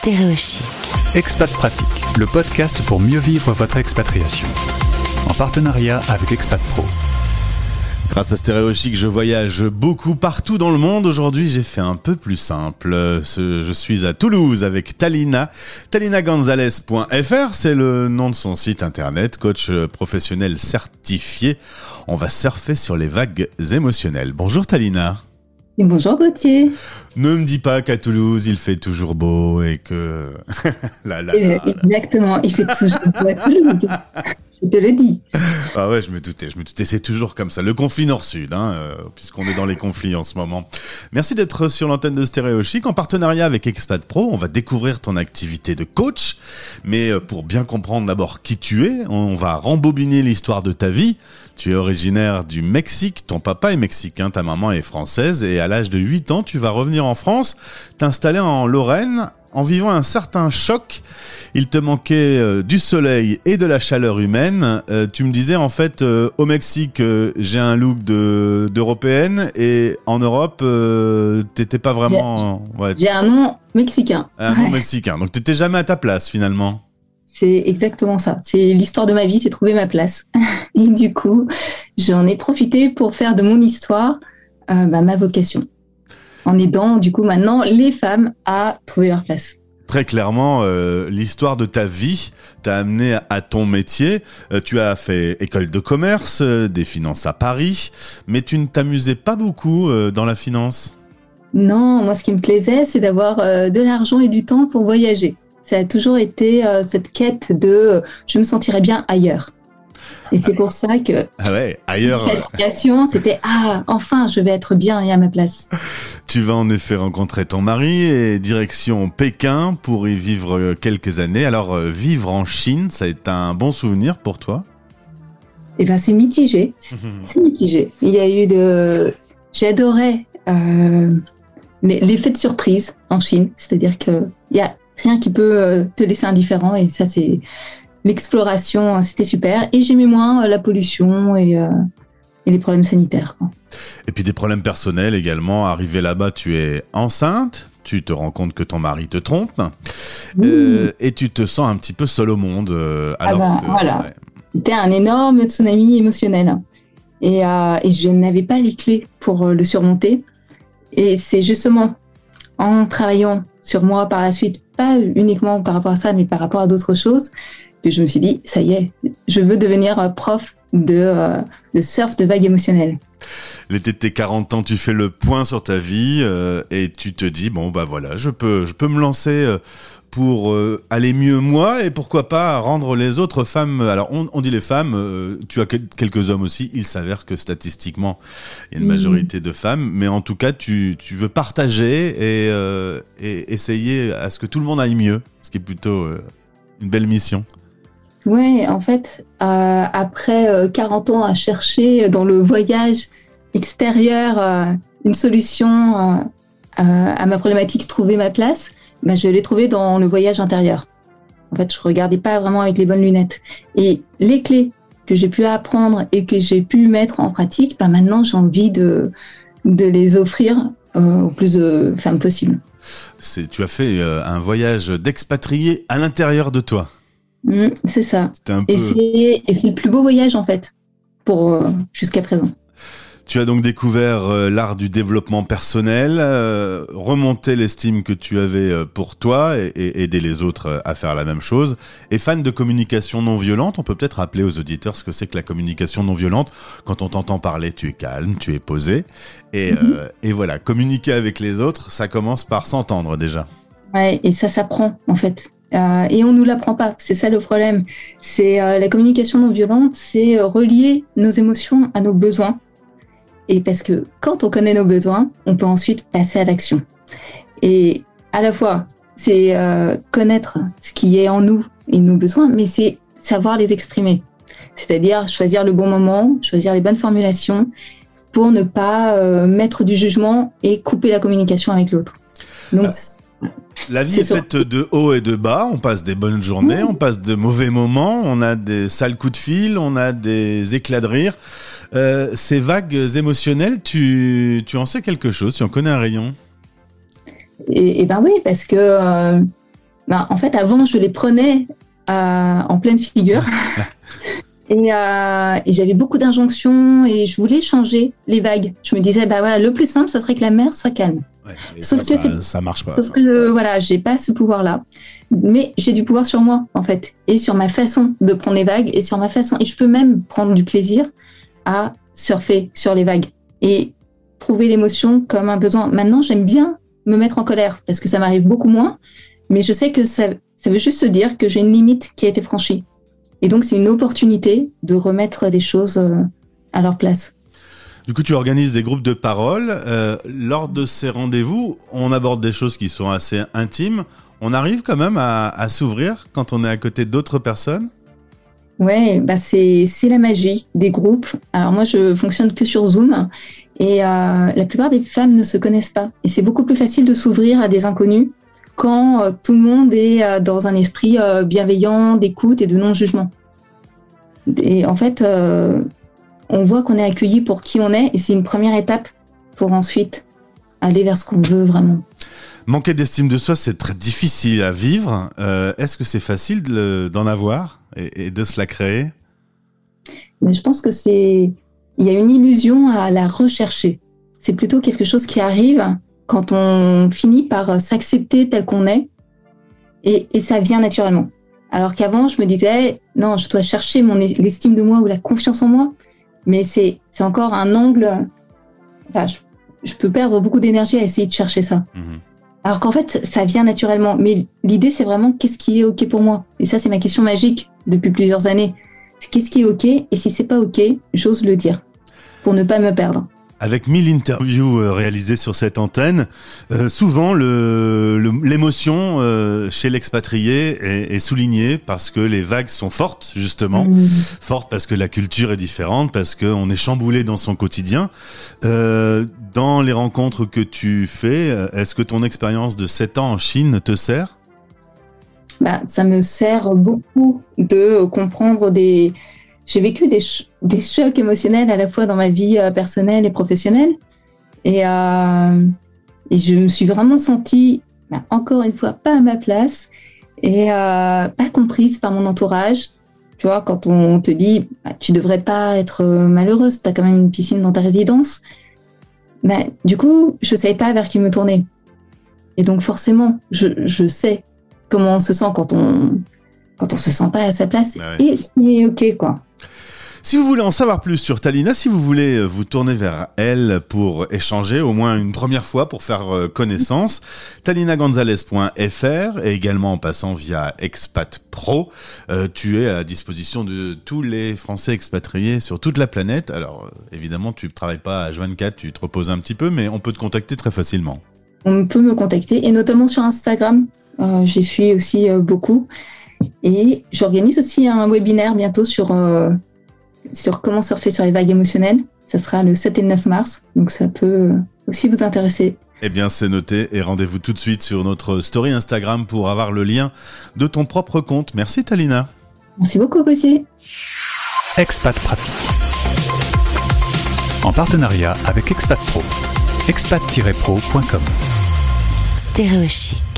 Stéréochic. Expat Pratique, le podcast pour mieux vivre votre expatriation. En partenariat avec Expat Pro. Grâce à Stéréochic, je voyage beaucoup partout dans le monde. Aujourd'hui, j'ai fait un peu plus simple. Je suis à Toulouse avec Talina. TalinaGonzalez.fr, c'est le nom de son site internet, coach professionnel certifié. On va surfer sur les vagues émotionnelles. Bonjour Talina. Et bonjour Gauthier. Ne me dis pas qu'à Toulouse il fait toujours beau et que. là, là, là. Exactement, il fait toujours beau à Toulouse. Je te le dis. Ah ouais, je me doutais, je me doutais. C'est toujours comme ça. Le conflit nord-sud, hein, euh, puisqu'on est dans les conflits en ce moment. Merci d'être sur l'antenne de Stéréo Chic en partenariat avec Expat Pro. On va découvrir ton activité de coach. Mais euh, pour bien comprendre d'abord qui tu es, on va rembobiner l'histoire de ta vie. Tu es originaire du Mexique, ton papa est mexicain, ta maman est française et à l'âge de 8 ans, tu vas revenir en France, t'installer en Lorraine en vivant un certain choc. Il te manquait euh, du soleil et de la chaleur humaine. Euh, tu me disais en fait euh, au Mexique j'ai un look d'européenne et en Europe t'étais pas vraiment. Ouais. J'ai un nom mexicain. Un nom mexicain. Donc t'étais jamais à ta place finalement. C'est exactement ça. C'est l'histoire de ma vie, c'est trouver ma place. Et du coup, j'en ai profité pour faire de mon histoire bah, ma vocation, en aidant du coup maintenant les femmes à trouver leur place. Très clairement, euh, l'histoire de ta vie t'a amené à ton métier. Euh, tu as fait école de commerce, des finances à Paris, mais tu ne t'amusais pas beaucoup dans la finance. Non, moi ce qui me plaisait, c'est d'avoir de l'argent et du temps pour voyager ça a toujours été euh, cette quête de euh, je me sentirais bien ailleurs. Et c'est pour ça que ah ouais, ailleurs. c'était ah enfin je vais être bien et à ma place. Tu vas en effet rencontrer ton mari et direction Pékin pour y vivre euh, quelques années. Alors vivre en Chine, ça a été un bon souvenir pour toi? Eh ben c'est mitigé, c'est mitigé. Il y a eu de, j'adorais euh, l'effet de surprise en Chine, c'est-à-dire que il y a rien qui peut euh, te laisser indifférent. Et ça, c'est l'exploration, hein, c'était super. Et j'aimais moins euh, la pollution et, euh, et les problèmes sanitaires. Et puis des problèmes personnels également. Arrivé là-bas, tu es enceinte. Tu te rends compte que ton mari te trompe et tu te sens un petit peu seul au monde. Ah bah, voilà. C'était un énorme tsunami émotionnel. Et, et je n'avais pas les clés pour le surmonter. Et c'est justement en travaillant sur moi par la suite, pas uniquement par rapport à ça, mais par rapport à d'autres choses, que je me suis dit, ça y est, je veux devenir euh, prof de, euh, de surf de vagues émotionnelles. L'été de tes 40 ans, tu fais le point sur ta vie euh, et tu te dis, bon, bah voilà, je peux, je peux me lancer pour euh, aller mieux moi et pourquoi pas rendre les autres femmes. Alors on, dit les femmes, euh, tu as quelques hommes aussi. Il s'avère que statistiquement il y a une majorité de femmes, mais en tout cas tu, tu veux partager et, euh, et, essayer à ce que tout le monde aille mieux, ce qui est plutôt une belle mission. Oui, en fait, après 40 ans à chercher dans le voyage extérieur une solution à ma problématique, trouver ma place bah, je l'ai trouvé dans le voyage intérieur. En fait, je regardais pas vraiment avec les bonnes lunettes. Et les clés que j'ai pu apprendre et que j'ai pu mettre en pratique, bah maintenant j'ai envie de, les offrir euh, au plus de femmes possible. Tu as fait euh, un voyage d'expatrié à l'intérieur de toi. Mmh, c'est ça. Et c'est le plus beau voyage en fait pour euh, jusqu'à présent. Tu as donc découvert euh, l'art du développement personnel, euh, remonter l'estime que tu avais pour toi et, aider les autres à faire la même chose. Et fan de communication non violente, on peut peut-être rappeler aux auditeurs ce que c'est que la communication non violente. Quand on t'entend parler, tu es calme, tu es posé. Et, mhm. et voilà, communiquer avec les autres, ça commence par s'entendre déjà. Ouais, et ça s'apprend en fait. et on nous l'apprend pas. C'est ça le problème. C'est la communication non violente, c'est relier nos émotions à nos besoins et parce que quand on connaît nos besoins, on peut ensuite passer à l'action. Et à la fois, c'est euh, connaître ce qui est en nous et nos besoins, mais c'est savoir les exprimer. C'est-à-dire choisir le bon moment, choisir les bonnes formulations pour ne pas euh, mettre du jugement et couper la communication avec l'autre. Donc, ah. La vie est, faite de hauts et de bas. On passe des bonnes journées, on passe de mauvais moments, on a des sales coups de fil, on a des éclats de rire. Euh, ces vagues émotionnelles, tu, tu en sais quelque chose, tu en connais un rayon? Et, et, ben oui, parce que euh, ben, En fait, avant, je les prenais euh, en pleine figure. Euh, et, j'avais beaucoup d'injonctions et je voulais changer les vagues. Je me disais, bah voilà, le plus simple, ça serait que la mer soit calme. sauf ça, que ça, marche pas. Sauf que voilà, j'ai pas ce pouvoir-là, mais j'ai du pouvoir sur moi en fait, et sur ma façon de prendre les vagues, et sur ma façon, et je peux même prendre du plaisir à surfer sur les vagues et trouver l'émotion comme un besoin. Maintenant, j'aime bien me mettre en colère parce que ça m'arrive beaucoup moins, mais je sais que ça, ça veut juste se dire que j'ai une limite qui a été franchie. Et donc, c'est une opportunité de remettre des choses euh, à leur place. Du coup, tu organises des groupes de parole. Euh, lors de ces rendez-vous, on aborde des choses qui sont assez intimes. On arrive quand même à, s'ouvrir quand on est à côté d'autres personnes? Ouais, bah c'est la magie des groupes. Alors moi, je fonctionne que sur Zoom et euh, la plupart des femmes ne se connaissent pas. Et c'est beaucoup plus facile de s'ouvrir à des inconnus quand euh, tout le monde est euh, dans un esprit euh, bienveillant, d'écoute et de non-jugement. Et en fait, on voit qu'on est accueilli pour qui on est et c'est une première étape pour ensuite aller vers ce qu'on veut vraiment. Manquer d'estime de soi, c'est très difficile à vivre. Est-ce que c'est facile d'en avoir et, de se la créer? Mais je pense que c'est, il y a une illusion à la rechercher. C'est plutôt quelque chose qui arrive quand on finit par s'accepter tel qu'on est, et, ça vient naturellement. Alors qu'avant, je me disais, non, je dois chercher mon l'estime de moi ou la confiance en moi, mais c'est encore un angle. Enfin, je, peux perdre beaucoup d'énergie à essayer de chercher ça. Mhm. Alors qu'en fait, ça vient naturellement. Mais l'idée, c'est vraiment qu'est-ce qui est OK pour moi? Et ça, c'est ma question magique depuis plusieurs années. Qu'est-ce qui est OK? Et si c'est pas OK, j'ose le dire pour ne pas me perdre avec mille interviews euh, réalisées sur cette antenne, euh, souvent l'émotion euh, chez l'expatrié est, soulignée parce que les vagues sont fortes, justement. Mmh. Fortes parce que la culture est différente, parce qu'on est chamboulé dans son quotidien. dans les rencontres que tu fais, est-ce que ton expérience de 7 ans en Chine te sert? Bah, Ça me sert beaucoup de comprendre des j'ai vécu des, des, chocs émotionnels à la fois dans ma vie euh, personnelle et professionnelle. Et, euh, et je me suis vraiment sentie, bah, encore une fois, pas à ma place et euh, pas comprise par mon entourage. Tu vois, quand on te dit, bah, tu devrais pas être malheureuse, tu as quand même une piscine dans ta résidence. Bah, du coup, je savais pas vers qui me tourner. Et donc, forcément, je, je sais comment on se sent quand on, quand on se sent pas à sa place. Et c'est OK, quoi. Si vous voulez en savoir plus sur Talina, si vous voulez euh, vous tourner vers elle pour échanger au moins une première fois pour faire euh, connaissance, talinagonzalez.fr et également en passant via Expat Pro, euh, tu es à disposition de tous les Français expatriés sur toute la planète. Alors évidemment, tu ne travailles pas à H24, tu te reposes un petit peu, mais on peut te contacter très facilement. On peut me contacter et notamment sur Instagram. J'y suis aussi beaucoup. Et j'organise aussi un webinaire bientôt sur sur comment surfer sur les vagues émotionnelles. Ça sera le 7 et le 9 mars, donc ça peut aussi vous intéresser. Eh bien, c'est noté et rendez-vous tout de suite sur notre story Instagram pour avoir le lien de ton propre compte. Merci Talina. Merci beaucoup Gauthier. Expat Pratique. En partenariat avec Expat Pro. expat-pro.com. Stéréochic.